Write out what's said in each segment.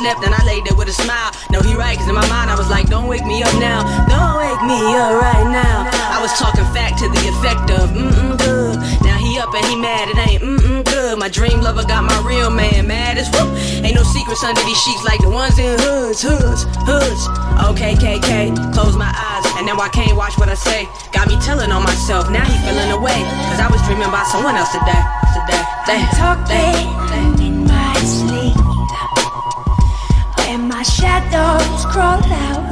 slept and I laid there with a smile. No, he right, cause in my mind I was like, don't wake me up now. Don't wake me up right now. I was talking fact to the effect of, mm-mm, good. Now he up and he mad, it ain't mm-mm good. My dream lover got my real man mad as whoop. Ain't no secrets under these sheets like the ones in hoods, hoods, hoods. Okay, KK, close my eyes, and now I can't watch what I say. Got me telling on myself, now he feeling away. Cause I was dreaming about someone else today, today, Talk Talking in my sleep. crawled out.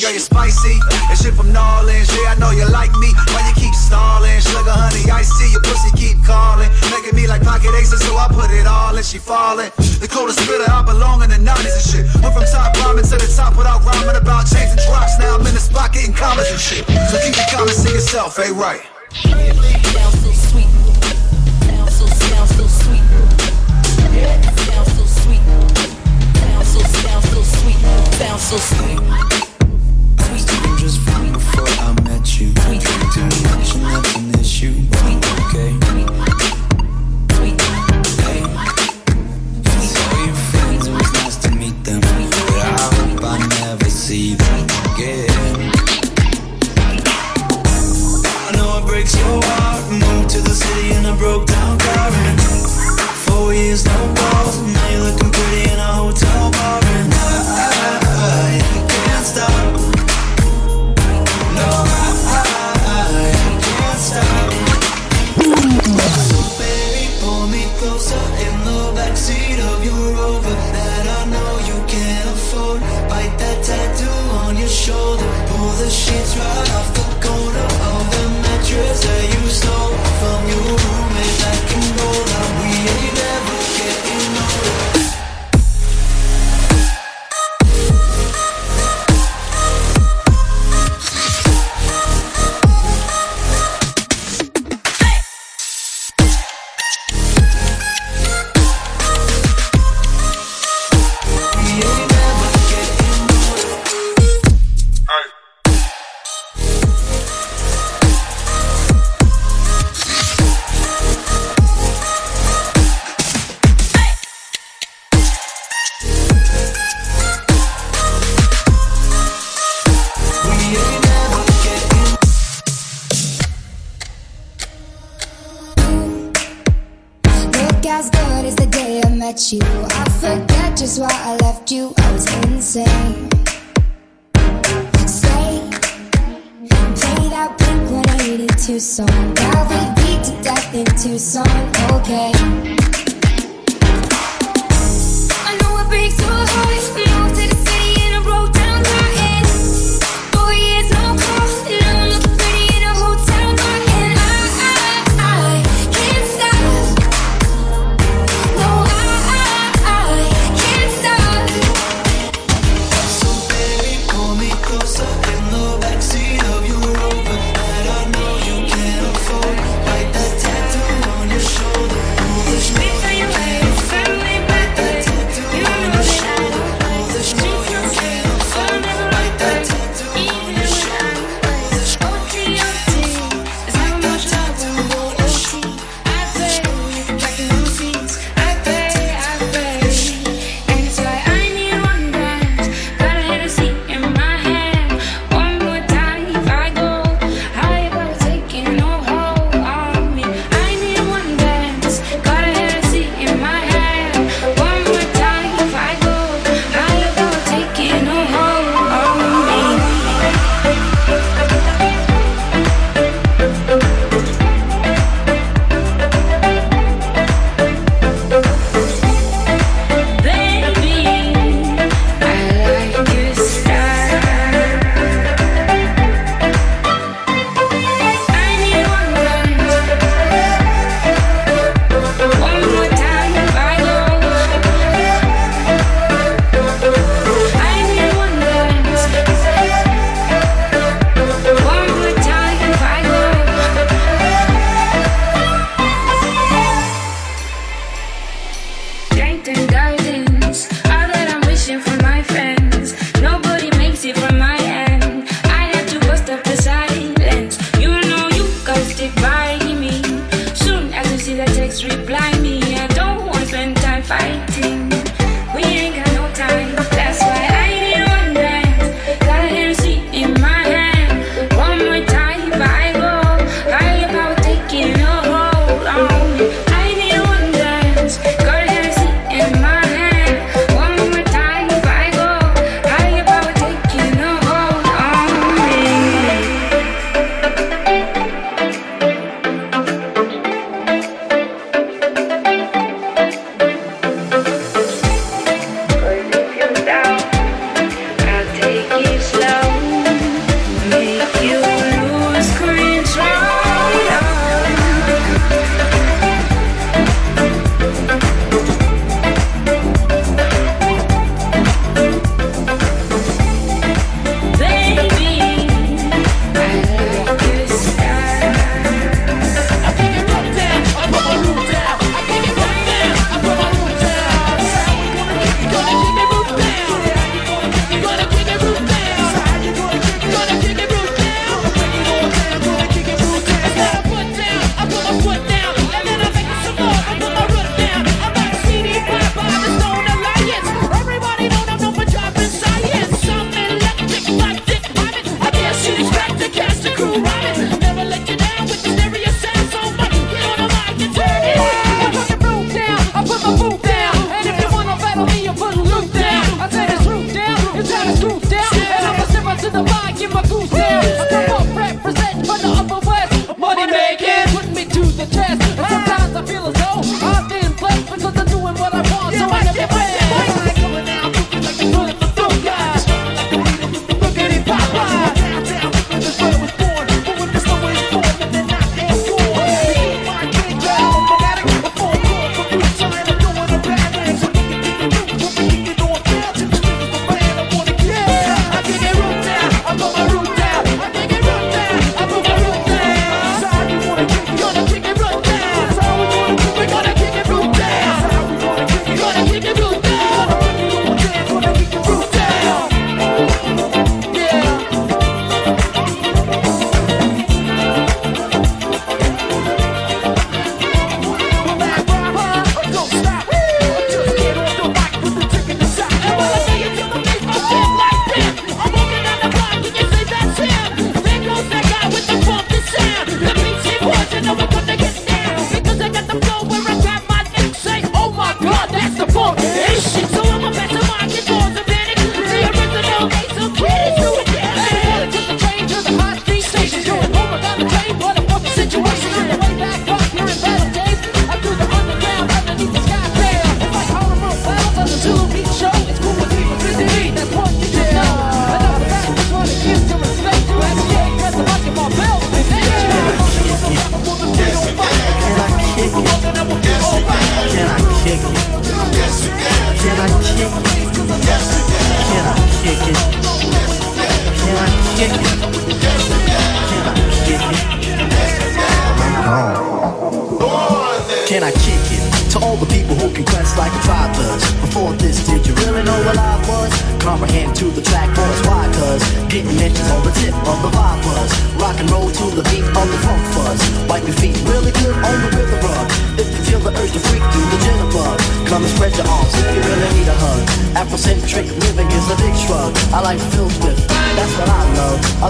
girl, you spicy. And shit from Nolans, yeah, I know you like me. Why you keep stalling? Sugar, honey, I see your pussy keep calling. Making me like pocket aces, so I put it all in. She falling. The coldest spitter, I belong in the 90s and shit. Went from top rhyming to the top without rhyming about chains and drops. Now I'm in the spot getting commas and shit. So keep your comments to yourself, ain't right. Sounds so sweet. Sounds so, sounds so sweet. Sounds so sweet. Sounds so, sounds so sweet. Sounds so sweet was fine before I met you. Too much and that's an issue. Okay. Forget you. I forget just why I left you. I was insane. Stay play that Blink 182 song. That we beat to death in Tucson. Okay.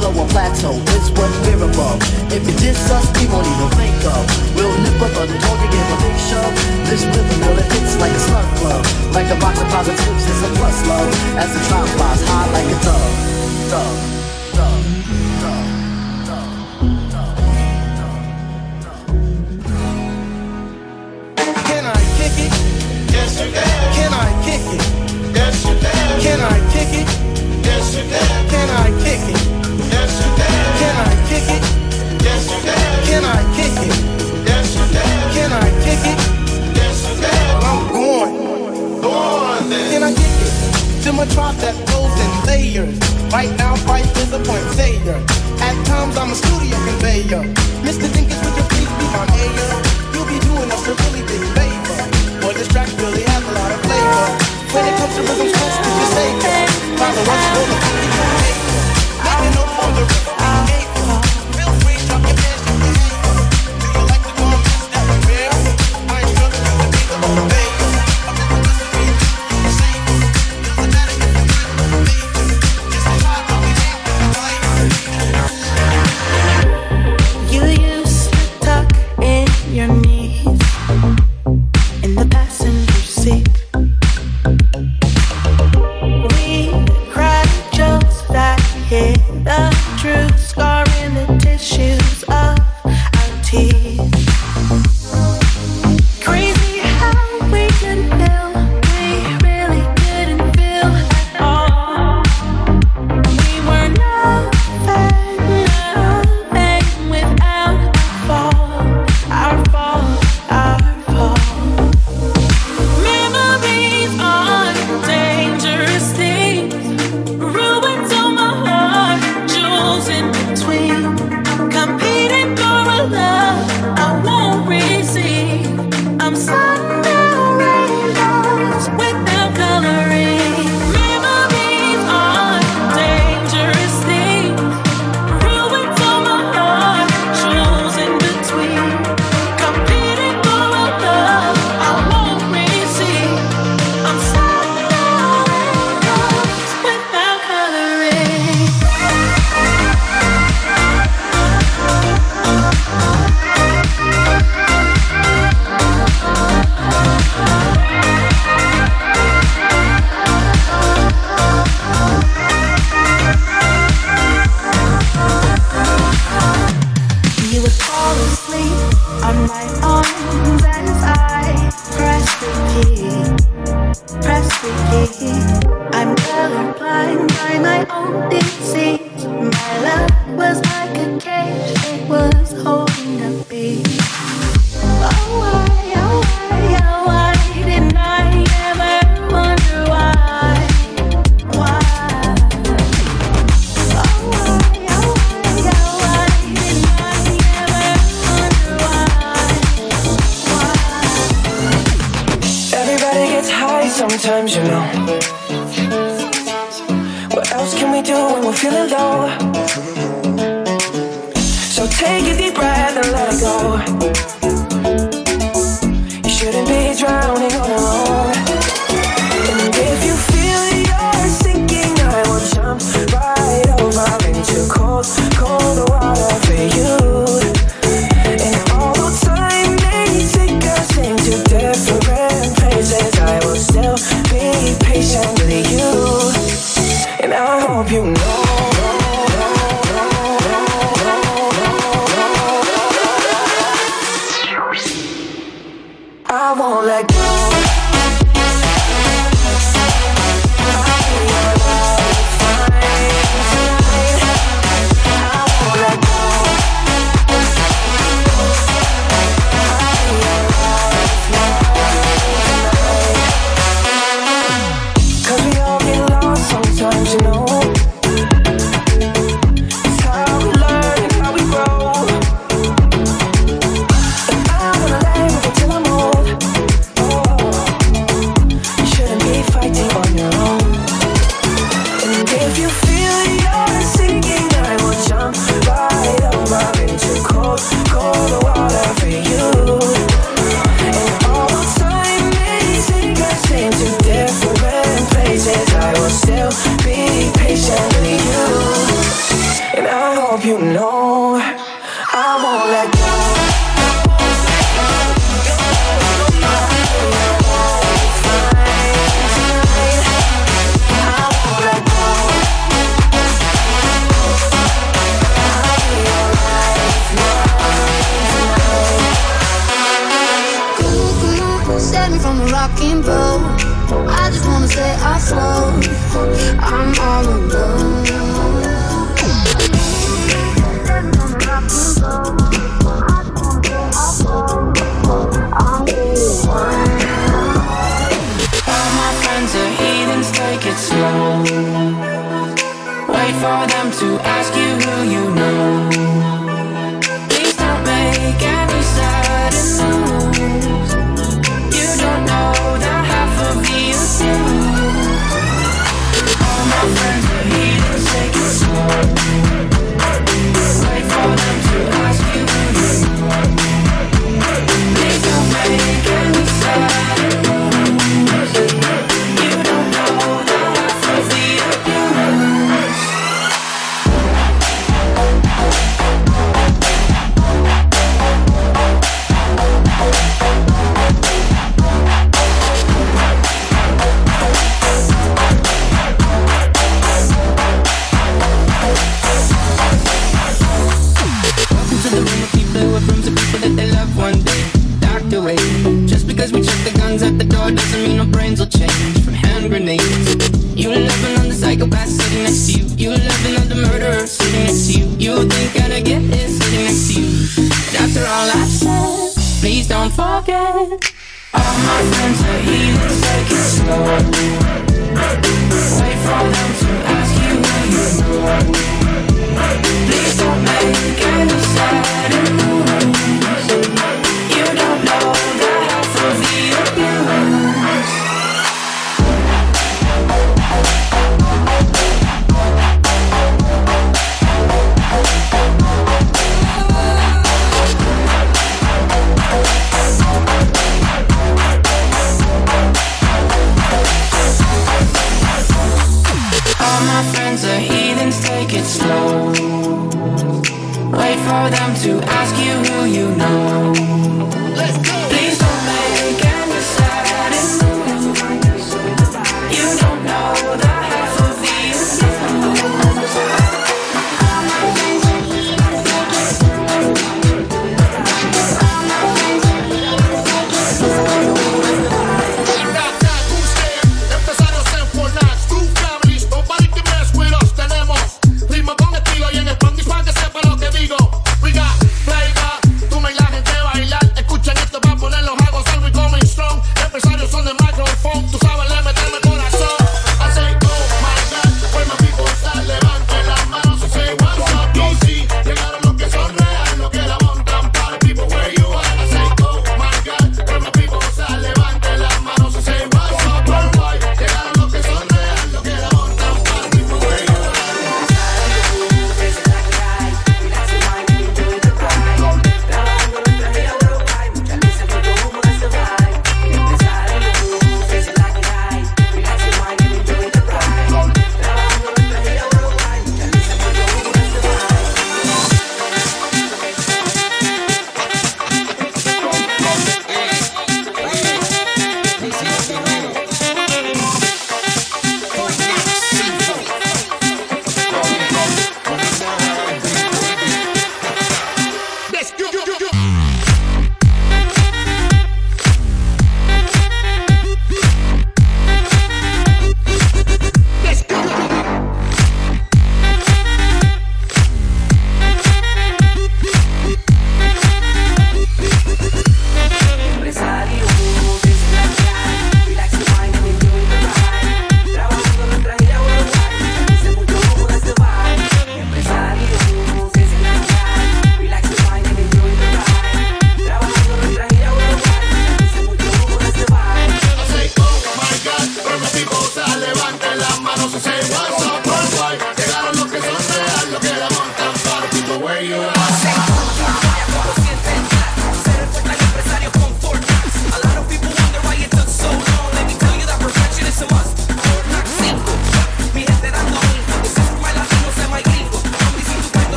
hollow or plateau is what we're above. If it is us, we won't even think of. We'll nip up on the dog and give a big shove. This rhythm will it fits like a slug club. Like a box of positives it's a plus love. As the trial flies high like a dove. Dove, dove. Can I kick it? Yes, you can. Can I kick it? Yes, you can. Can I kick it? Yes, you can. Can I kick it? kick it? Yes, you can. Can I kick it? Yes, you can. Can I kick it? Yes, you can. Well, I'm going. going. then. Can I kick it? To my tribe that goes in layers. Right now, life is a point sayer. At times, I'm a studio conveyor. Mr. Dinkins, would you please be my mayor? You'll be doing us a really big favor. Boy, this track really has a lot of flavor. When it comes to rhythm, supposed to be savior. Father, what's rolling? Making up on the rhythm. like.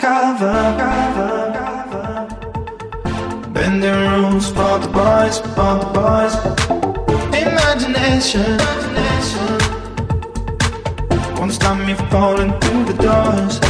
cover, cover, cover. Bending rules, pump the boys, pump the boys. Imagination, imagination. Won't stop me falling through the doors.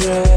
children.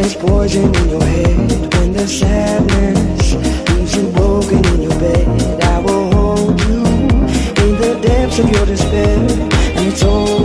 There's poison in your head when the sadness leaves you broken in your bed. I will hold you in the depths of your despair, and it's all.